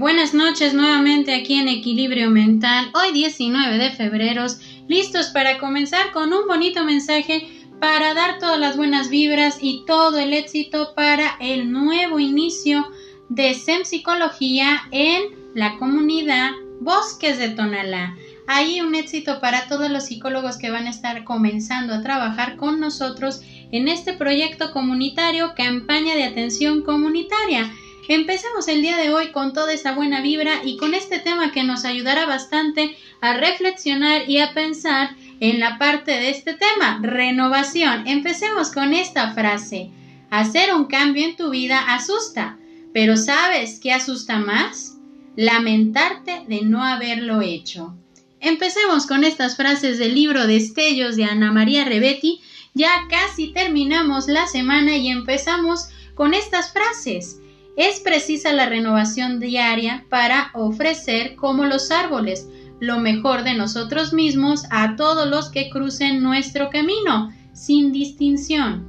Buenas noches nuevamente aquí en Equilibrio Mental, hoy 19 de febrero, listos para comenzar con un bonito mensaje para dar todas las buenas vibras y todo el éxito para el nuevo inicio de SEM Psicología en la comunidad Bosques de Tonalá. Hay un éxito para todos los psicólogos que van a estar comenzando a trabajar con nosotros en este proyecto comunitario Campaña de Atención Comunitaria. Empecemos el día de hoy con toda esa buena vibra y con este tema que nos ayudará bastante a reflexionar y a pensar en la parte de este tema, renovación. Empecemos con esta frase. Hacer un cambio en tu vida asusta, pero ¿sabes qué asusta más? Lamentarte de no haberlo hecho. Empecemos con estas frases del libro Destellos de Ana María Rebetti. Ya casi terminamos la semana y empezamos con estas frases. Es precisa la renovación diaria para ofrecer, como los árboles, lo mejor de nosotros mismos a todos los que crucen nuestro camino, sin distinción.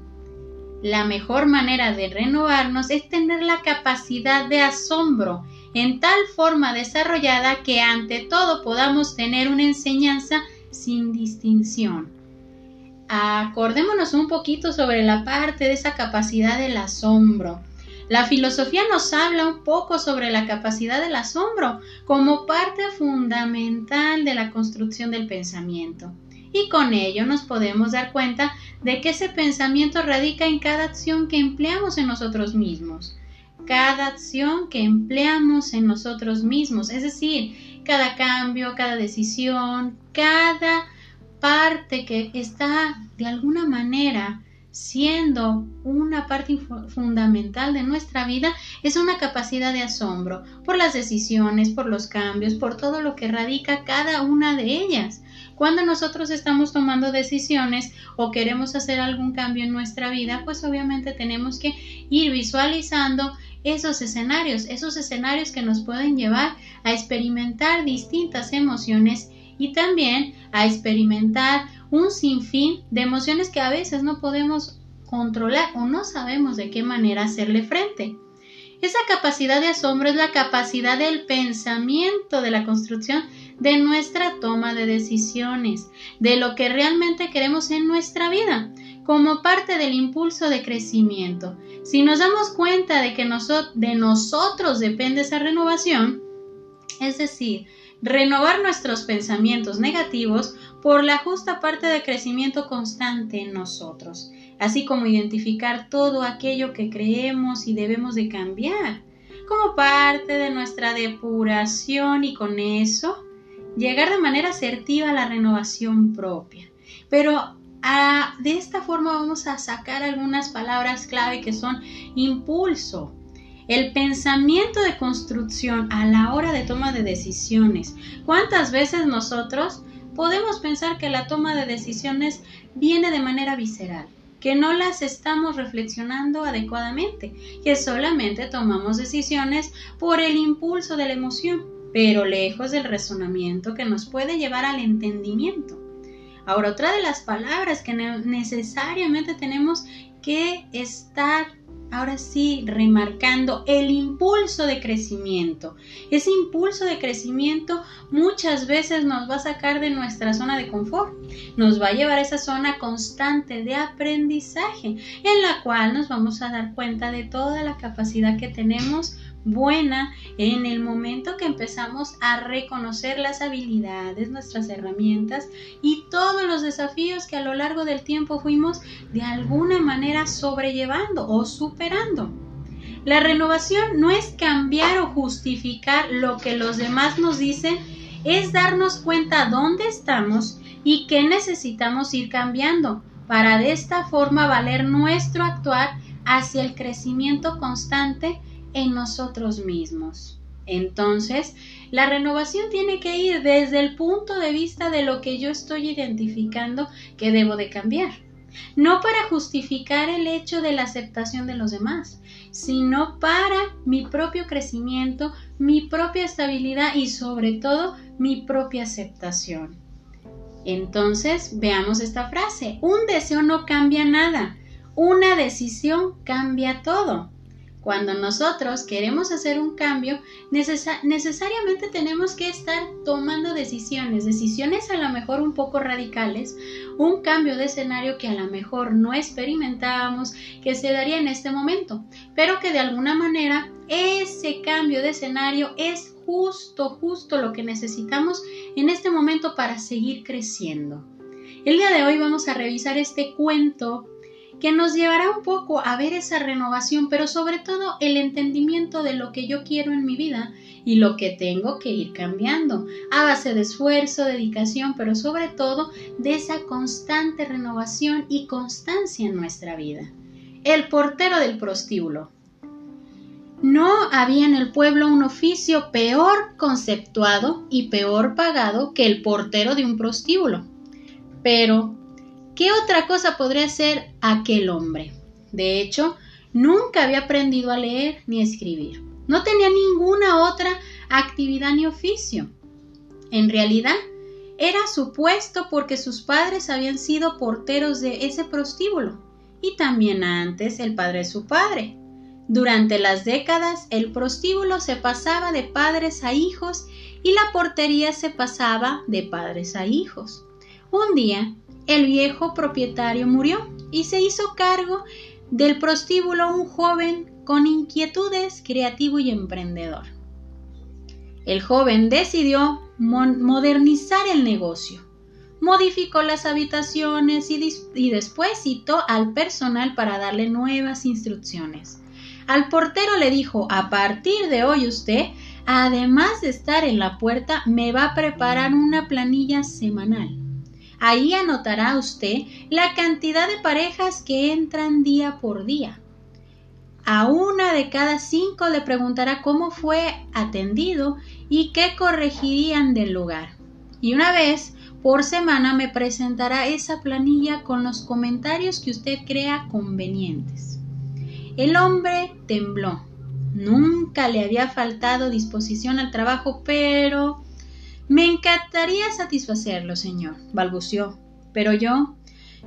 La mejor manera de renovarnos es tener la capacidad de asombro en tal forma desarrollada que ante todo podamos tener una enseñanza sin distinción. Acordémonos un poquito sobre la parte de esa capacidad del asombro. La filosofía nos habla un poco sobre la capacidad del asombro como parte fundamental de la construcción del pensamiento. Y con ello nos podemos dar cuenta de que ese pensamiento radica en cada acción que empleamos en nosotros mismos. Cada acción que empleamos en nosotros mismos, es decir, cada cambio, cada decisión, cada parte que está de alguna manera siendo una parte fundamental de nuestra vida, es una capacidad de asombro por las decisiones, por los cambios, por todo lo que radica cada una de ellas. Cuando nosotros estamos tomando decisiones o queremos hacer algún cambio en nuestra vida, pues obviamente tenemos que ir visualizando esos escenarios, esos escenarios que nos pueden llevar a experimentar distintas emociones y también a experimentar un sinfín de emociones que a veces no podemos controlar o no sabemos de qué manera hacerle frente. Esa capacidad de asombro es la capacidad del pensamiento de la construcción de nuestra toma de decisiones, de lo que realmente queremos en nuestra vida, como parte del impulso de crecimiento. Si nos damos cuenta de que de nosotros depende esa renovación, es decir, renovar nuestros pensamientos negativos por la justa parte de crecimiento constante en nosotros, así como identificar todo aquello que creemos y debemos de cambiar, como parte de nuestra depuración y con eso llegar de manera asertiva a la renovación propia. Pero de esta forma vamos a sacar algunas palabras clave que son impulso, el pensamiento de construcción a la hora de toma de decisiones. ¿Cuántas veces nosotros podemos pensar que la toma de decisiones viene de manera visceral? que no las estamos reflexionando adecuadamente, que solamente tomamos decisiones por el impulso de la emoción, pero lejos del razonamiento que nos puede llevar al entendimiento. Ahora, otra de las palabras que necesariamente tenemos que estar ahora sí remarcando el impulso de crecimiento. Ese impulso de crecimiento muchas veces nos va a sacar de nuestra zona de confort, nos va a llevar a esa zona constante de aprendizaje en la cual nos vamos a dar cuenta de toda la capacidad que tenemos buena en el momento que empezamos a reconocer las habilidades, nuestras herramientas y todos los desafíos que a lo largo del tiempo fuimos de alguna manera sobrellevando o superando. La renovación no es cambiar o justificar lo que los demás nos dicen, es darnos cuenta dónde estamos y qué necesitamos ir cambiando para de esta forma valer nuestro actuar hacia el crecimiento constante en nosotros mismos. Entonces, la renovación tiene que ir desde el punto de vista de lo que yo estoy identificando que debo de cambiar. No para justificar el hecho de la aceptación de los demás, sino para mi propio crecimiento, mi propia estabilidad y sobre todo mi propia aceptación. Entonces, veamos esta frase. Un deseo no cambia nada. Una decisión cambia todo. Cuando nosotros queremos hacer un cambio, necesariamente tenemos que estar tomando decisiones, decisiones a lo mejor un poco radicales, un cambio de escenario que a lo mejor no experimentábamos que se daría en este momento, pero que de alguna manera ese cambio de escenario es justo, justo lo que necesitamos en este momento para seguir creciendo. El día de hoy vamos a revisar este cuento que nos llevará un poco a ver esa renovación, pero sobre todo el entendimiento de lo que yo quiero en mi vida y lo que tengo que ir cambiando, a base de esfuerzo, dedicación, pero sobre todo de esa constante renovación y constancia en nuestra vida. El portero del prostíbulo. No había en el pueblo un oficio peor conceptuado y peor pagado que el portero de un prostíbulo. Pero ¿Qué otra cosa podría ser aquel hombre? De hecho, nunca había aprendido a leer ni a escribir. No tenía ninguna otra actividad ni oficio. En realidad, era supuesto porque sus padres habían sido porteros de ese prostíbulo y también antes el padre de su padre. Durante las décadas el prostíbulo se pasaba de padres a hijos y la portería se pasaba de padres a hijos. Un día el viejo propietario murió y se hizo cargo del prostíbulo un joven con inquietudes, creativo y emprendedor. El joven decidió modernizar el negocio. Modificó las habitaciones y, después citó al personal para darle nuevas instrucciones. Al portero le dijo, a partir de hoy usted, además de estar en la puerta, me va a preparar una planilla semanal. Ahí anotará usted la cantidad de parejas que entran día por día. A una de cada cinco le preguntará cómo fue atendido y qué corregirían del lugar. Y una vez por semana me presentará esa planilla con los comentarios que usted crea convenientes. El hombre tembló. Nunca le había faltado disposición al trabajo, pero me encantaría satisfacerlo, señor, balbució. Pero yo,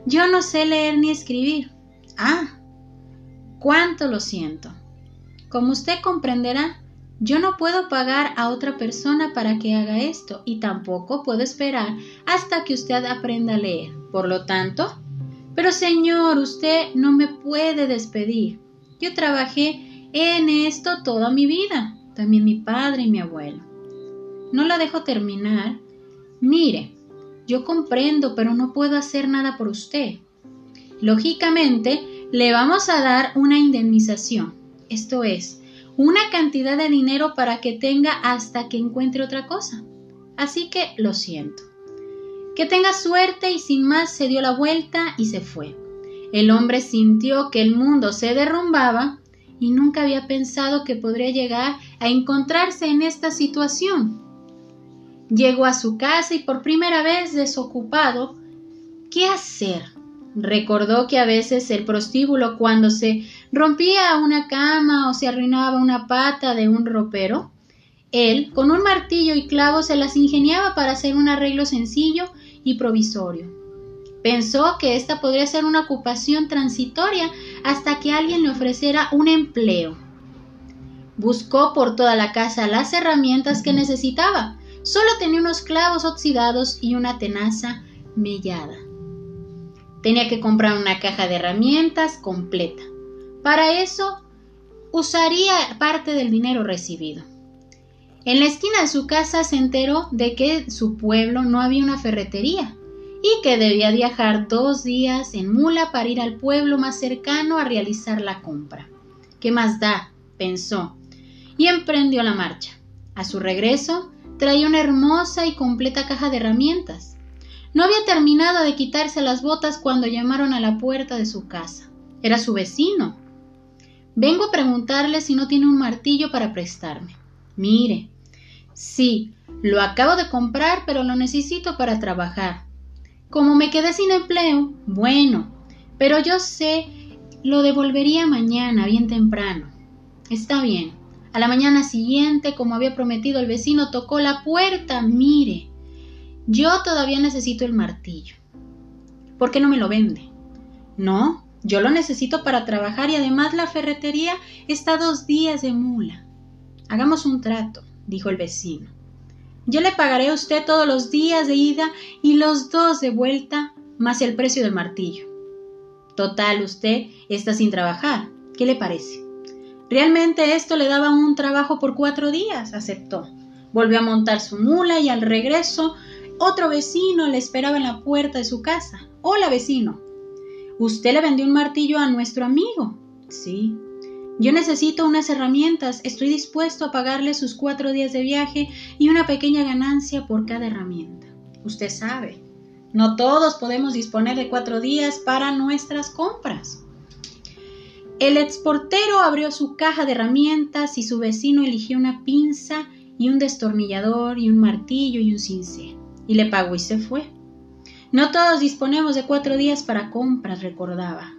yo no sé leer ni escribir. Ah, cuánto lo siento. Como usted comprenderá, yo no puedo pagar a otra persona para que haga esto y tampoco puedo esperar hasta que usted aprenda a leer. Por lo tanto, pero señor, usted no me puede despedir. Yo trabajé en esto toda mi vida, también mi padre y mi abuelo no la dejo terminar. Mire, yo comprendo, pero no puedo hacer nada por usted. Lógicamente, le vamos a dar una indemnización, esto es, una cantidad de dinero para que tenga hasta que encuentre otra cosa. Así que lo siento. Que tenga suerte y sin más se dio la vuelta y se fue. El hombre sintió que el mundo se derrumbaba y nunca había pensado que podría llegar a encontrarse en esta situación. Llegó a su casa y por primera vez desocupado, ¿qué hacer? Recordó que a veces el prostíbulo cuando se rompía una cama o se arruinaba una pata de un ropero, él, con un martillo y clavos, se las ingeniaba para hacer un arreglo sencillo y provisorio. Pensó que esta podría ser una ocupación transitoria hasta que alguien le ofreciera un empleo. Buscó por toda la casa las herramientas que necesitaba, Solo tenía unos clavos oxidados y una tenaza mellada. Tenía que comprar una caja de herramientas completa. Para eso usaría parte del dinero recibido. En la esquina de su casa se enteró de que en su pueblo no había una ferretería y que debía viajar dos días en mula para ir al pueblo más cercano a realizar la compra. ¿Qué más da? pensó, y emprendió la marcha. A su regreso, Traía una hermosa y completa caja de herramientas. No había terminado de quitarse las botas cuando llamaron a la puerta de su casa. Era su vecino. Vengo a preguntarle si no tiene un martillo para prestarme. Mire, sí, lo acabo de comprar, pero lo necesito para trabajar. Como me quedé sin empleo, bueno, pero yo sé, lo devolvería mañana, bien temprano. Está bien, a la mañana siguiente, como había prometido el vecino, tocó la puerta. Mire, yo todavía necesito el martillo. ¿Por qué no me lo vende? No, Yo lo necesito para trabajar y además la ferretería está dos días de mula. Hagamos un trato, dijo el vecino. Yo le pagaré a usted todos los días de ida y los dos de vuelta, más el precio del martillo. Total, usted está sin trabajar. ¿Qué le parece? Realmente esto le daba un trabajo por cuatro días, aceptó. Volvió a montar su mula y al regreso otro vecino le esperaba en la puerta de su casa. Hola, vecino. Usted le vendió un martillo a nuestro amigo. Sí. Yo necesito unas herramientas. Estoy dispuesto a pagarle sus cuatro días de viaje y una pequeña ganancia por cada herramienta. Usted sabe, no todos podemos disponer de cuatro días para nuestras compras. El exportero abrió su caja de herramientas y su vecino eligió una pinza y un destornillador y un martillo y un cincel. Y le pagó y se fue. No todos disponemos de cuatro días para compras, recordaba.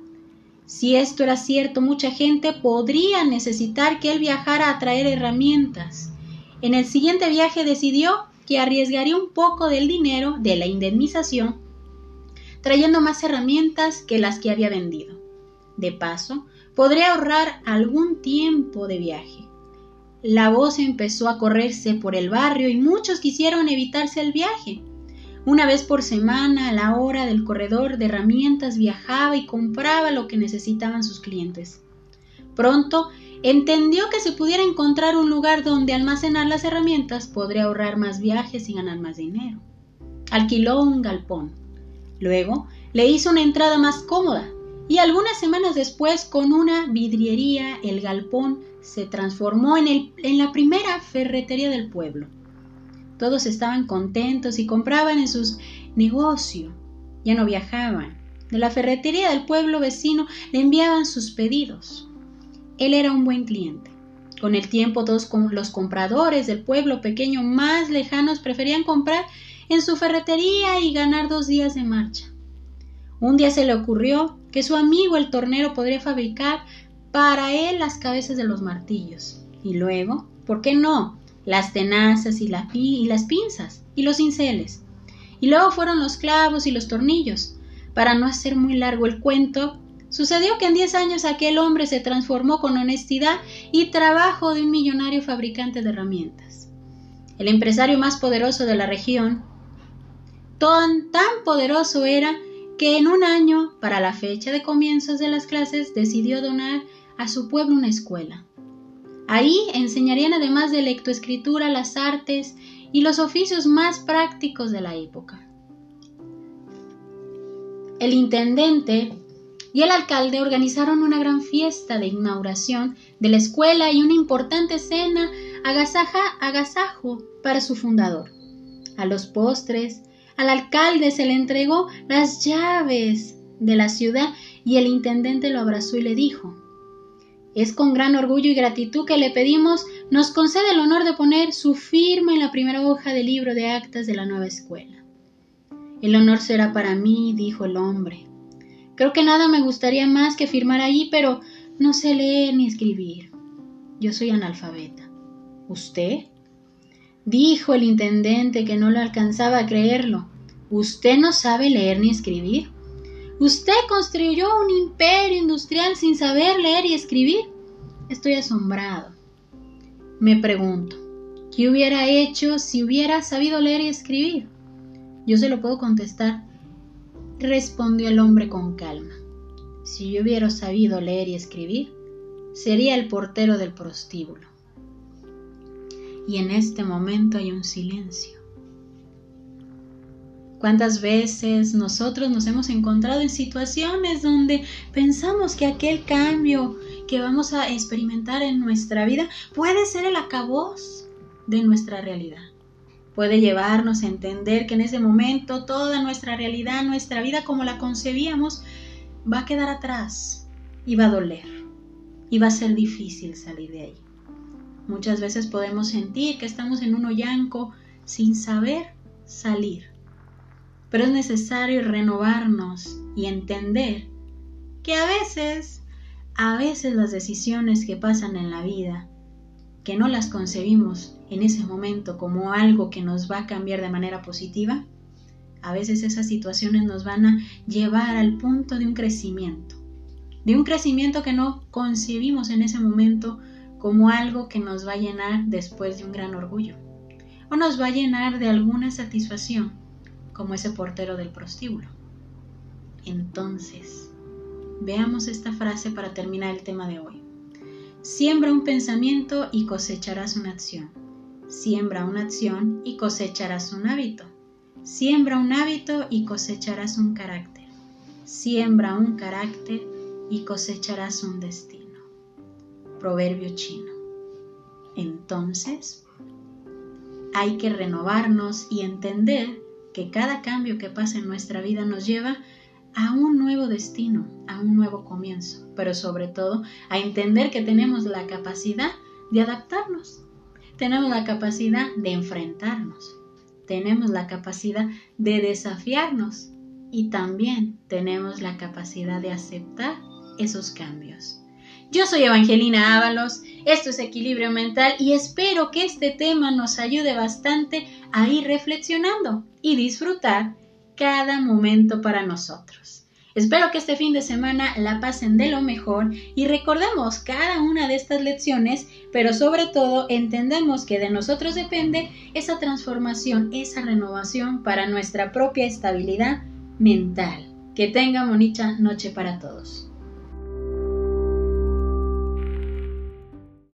Si esto era cierto, mucha gente podría necesitar que él viajara a traer herramientas. En el siguiente viaje decidió que arriesgaría un poco del dinero de la indemnización trayendo más herramientas que las que había vendido. De paso, podría ahorrar algún tiempo de viaje. La voz empezó a correrse por el barrio y muchos quisieron evitarse el viaje. Una vez por semana, a la hora del corredor de herramientas, viajaba y compraba lo que necesitaban sus clientes. Pronto entendió que si pudiera encontrar un lugar donde almacenar las herramientas, podría ahorrar más viajes y ganar más dinero. Alquiló un galpón. Luego le hizo una entrada más cómoda y algunas semanas después, con una vidriería, el galpón se transformó en, el, en la primera ferretería del pueblo. Todos estaban contentos y compraban en sus negocios. Ya no viajaban. De la ferretería del pueblo vecino le enviaban sus pedidos. Él era un buen cliente. Con el tiempo todos los compradores del pueblo pequeño más lejanos preferían comprar en su ferretería y ganar dos días de marcha. Un día se le ocurrió que su amigo el tornero podría fabricar para él las cabezas de los martillos. Y luego, ¿por qué no? las tenazas y, las pinzas y los cinceles. Y luego fueron los clavos y los tornillos. Para no hacer muy largo el cuento, sucedió que en diez años aquel hombre se transformó con honestidad y trabajo de un millonario fabricante de herramientas. El empresario más poderoso de la región, tan poderoso era que en un año, para la fecha de comienzos de las clases, decidió donar a su pueblo una escuela. Ahí enseñarían además de lectoescritura las artes y los oficios más prácticos de la época. El intendente y el alcalde organizaron una gran fiesta de inauguración de la escuela y una importante cena agasaja, agasajo para su fundador. A los postres, al alcalde se le entregó las llaves de la ciudad y el intendente lo abrazó y le dijo es con gran orgullo y gratitud que le pedimos nos conceda el honor de poner su firma en la primera hoja del libro de actas de la nueva escuela. El honor será para mí, dijo el hombre. Creo que nada me gustaría más que firmar ahí, pero no sé leer ni escribir. Yo soy analfabeta. ¿Usted? Dijo el intendente que no lo alcanzaba a creerlo. ¿Usted no sabe leer ni escribir? Usted construyó un imperio industrial sin saber leer y escribir. Estoy asombrado. Me pregunto, ¿qué hubiera hecho si hubiera sabido leer y escribir? Yo se lo puedo contestar. Respondió el hombre con calma. Si yo hubiera sabido leer y escribir, sería el portero del prostíbulo. Y en este momento hay un silencio. ¿Cuántas veces nosotros nos hemos encontrado en situaciones donde pensamos que aquel cambio que vamos a experimentar en nuestra vida puede ser el acabose de nuestra realidad? Puede llevarnos a entender que en ese momento toda nuestra realidad, nuestra vida como la concebíamos, va a quedar atrás y va a doler y va a ser difícil salir de ahí. Muchas veces podemos sentir que estamos en un hoyanco sin saber salir. Pero es necesario renovarnos y entender que a veces, a veces las decisiones que pasan en la vida, que no las concebimos en ese momento como algo que nos va a cambiar de manera positiva, a veces esas situaciones nos van a llevar al punto de un crecimiento, de un crecimiento que no concebimos en ese momento como algo que nos va a llenar después de un gran orgullo, o nos va a llenar de alguna satisfacción, como ese portero del prostíbulo. Entonces, veamos esta frase para terminar el tema de hoy. Siembra un pensamiento y cosecharás una acción. Siembra una acción y cosecharás un hábito. Siembra un hábito y cosecharás un carácter. Siembra un carácter y cosecharás un destino. Proverbio chino. Entonces, hay que renovarnos y entender que cada cambio que pasa en nuestra vida nos lleva a un nuevo destino, a un nuevo comienzo, pero sobre todo a entender que tenemos la capacidad de adaptarnos, tenemos la capacidad de enfrentarnos, tenemos la capacidad de desafiarnos y también tenemos la capacidad de aceptar esos cambios. Yo soy Evangelina Ábalos, esto es Equilibrio Mental y espero que este tema nos ayude bastante a ir reflexionando y disfrutar cada momento para nosotros. Espero que este fin de semana la pasen de lo mejor y recordemos cada una de estas lecciones, pero sobre todo entendemos que de nosotros depende esa transformación, esa renovación para nuestra propia estabilidad mental. Que tenga bonita noche para todos.